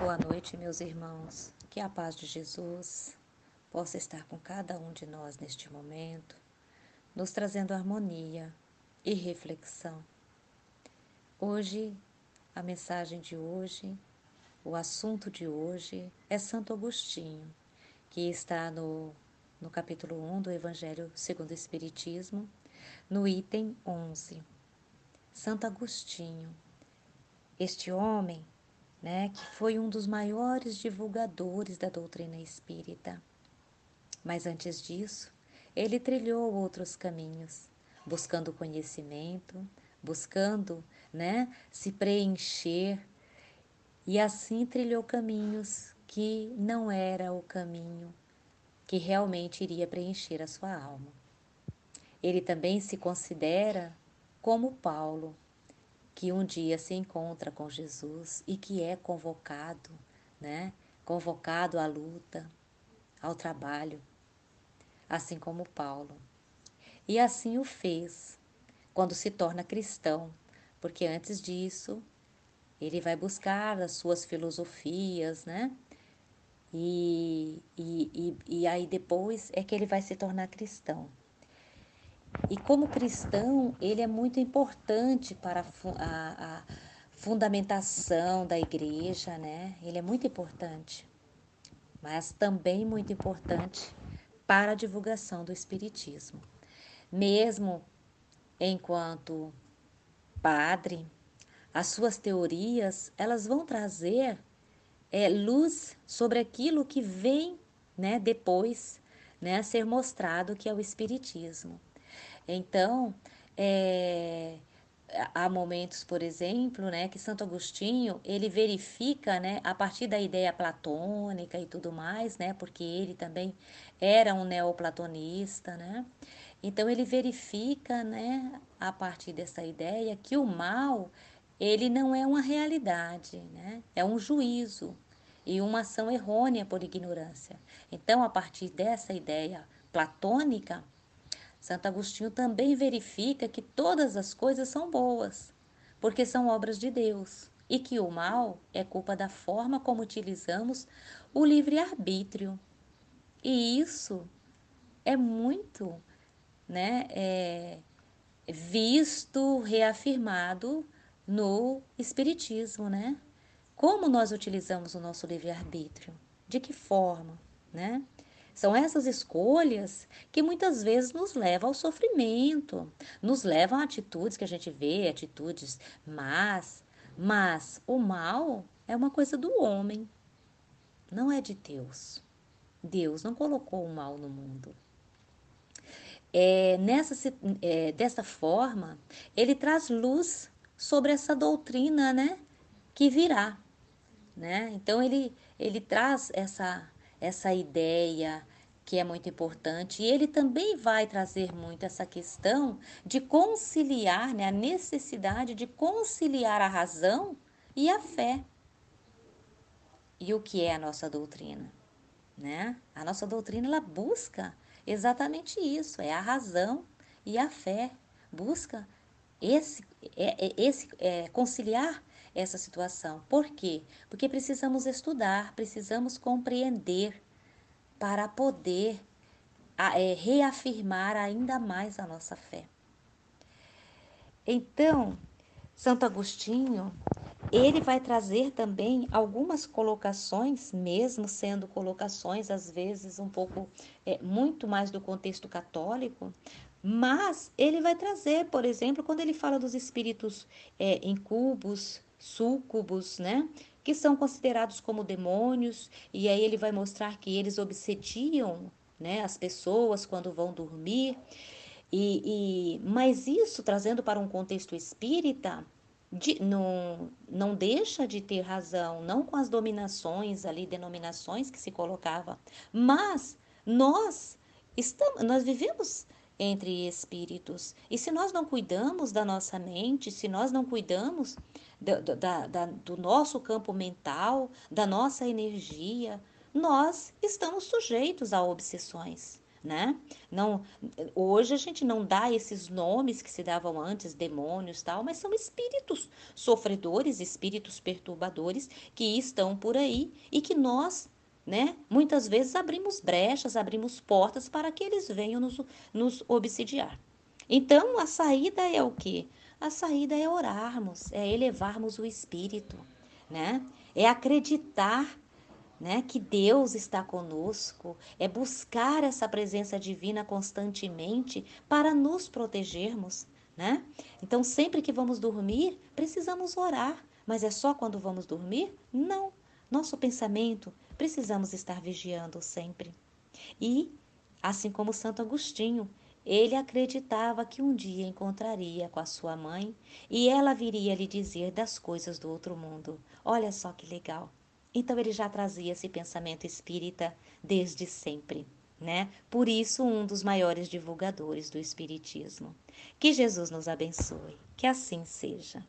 Boa noite, meus irmãos. Que a paz de Jesus possa estar com cada um de nós neste momento, nos trazendo harmonia e reflexão. Hoje, a mensagem de hoje, o assunto de hoje é Santo Agostinho, que está no, no capítulo 1 do Evangelho segundo o Espiritismo, no item 11. Santo Agostinho, este homem né, que foi um dos maiores divulgadores da doutrina espírita. Mas antes disso, ele trilhou outros caminhos, buscando conhecimento, buscando, né, se preencher e assim trilhou caminhos que não era o caminho que realmente iria preencher a sua alma. Ele também se considera como Paulo, que um dia se encontra com Jesus e que é convocado, né? Convocado à luta, ao trabalho, assim como Paulo. E assim o fez quando se torna cristão, porque antes disso ele vai buscar as suas filosofias, né? E, e, e, e aí depois é que ele vai se tornar cristão. E como cristão, ele é muito importante para a, a fundamentação da igreja, né? Ele é muito importante, mas também muito importante para a divulgação do Espiritismo. Mesmo enquanto padre, as suas teorias elas vão trazer é, luz sobre aquilo que vem né, depois né, ser mostrado que é o Espiritismo. Então, é, há momentos, por exemplo, né, que Santo Agostinho ele verifica, né, a partir da ideia platônica e tudo mais, né, porque ele também era um neoplatonista, né. Então ele verifica, né, a partir dessa ideia que o mal ele não é uma realidade, né, é um juízo e uma ação errônea por ignorância. Então, a partir dessa ideia platônica, Santo Agostinho também verifica que todas as coisas são boas, porque são obras de Deus, e que o mal é culpa da forma como utilizamos o livre-arbítrio. E isso é muito né, é, visto, reafirmado no Espiritismo, né? Como nós utilizamos o nosso livre-arbítrio? De que forma, né? São essas escolhas que muitas vezes nos levam ao sofrimento, nos levam a atitudes que a gente vê, atitudes más, mas o mal é uma coisa do homem, não é de Deus. Deus não colocou o mal no mundo. É, nessa, é, dessa forma, ele traz luz sobre essa doutrina né, que virá. Né? Então, ele, ele traz essa essa ideia que é muito importante. E ele também vai trazer muito essa questão de conciliar, né, a necessidade de conciliar a razão e a fé. E o que é a nossa doutrina? Né? A nossa doutrina ela busca exatamente isso, é a razão e a fé. Busca esse, é, é, esse é, conciliar essa situação. Por quê? Porque precisamos estudar, precisamos compreender para poder é, reafirmar ainda mais a nossa fé. Então, Santo Agostinho, ele vai trazer também algumas colocações, mesmo sendo colocações às vezes um pouco é, muito mais do contexto católico, mas ele vai trazer, por exemplo, quando ele fala dos espíritos é, incubos, súcubos, né? Que são considerados como demônios, e aí ele vai mostrar que eles obsediam né, as pessoas quando vão dormir. E, e mas isso trazendo para um contexto espírita de, não, não deixa de ter razão, não com as dominações ali, denominações que se colocava, mas nós estamos, nós vivemos entre espíritos. E se nós não cuidamos da nossa mente, se nós não cuidamos do, da, da, do nosso campo mental, da nossa energia, nós estamos sujeitos a obsessões. né? Não, hoje a gente não dá esses nomes que se davam antes, demônios tal, mas são espíritos sofredores, espíritos perturbadores que estão por aí e que nós, né, muitas vezes abrimos brechas, abrimos portas para que eles venham nos, nos obsidiar. Então, a saída é o que? A saída é orarmos, é elevarmos o espírito, né? É acreditar né? Que Deus está conosco, é buscar essa presença divina constantemente para nos protegermos, né? Então, sempre que vamos dormir, precisamos orar, mas é só quando vamos dormir? Não. Nosso pensamento, precisamos estar vigiando sempre. E, assim como Santo Agostinho, ele acreditava que um dia encontraria com a sua mãe e ela viria lhe dizer das coisas do outro mundo. Olha só que legal. Então ele já trazia esse pensamento espírita desde sempre, né? Por isso, um dos maiores divulgadores do espiritismo. Que Jesus nos abençoe. Que assim seja.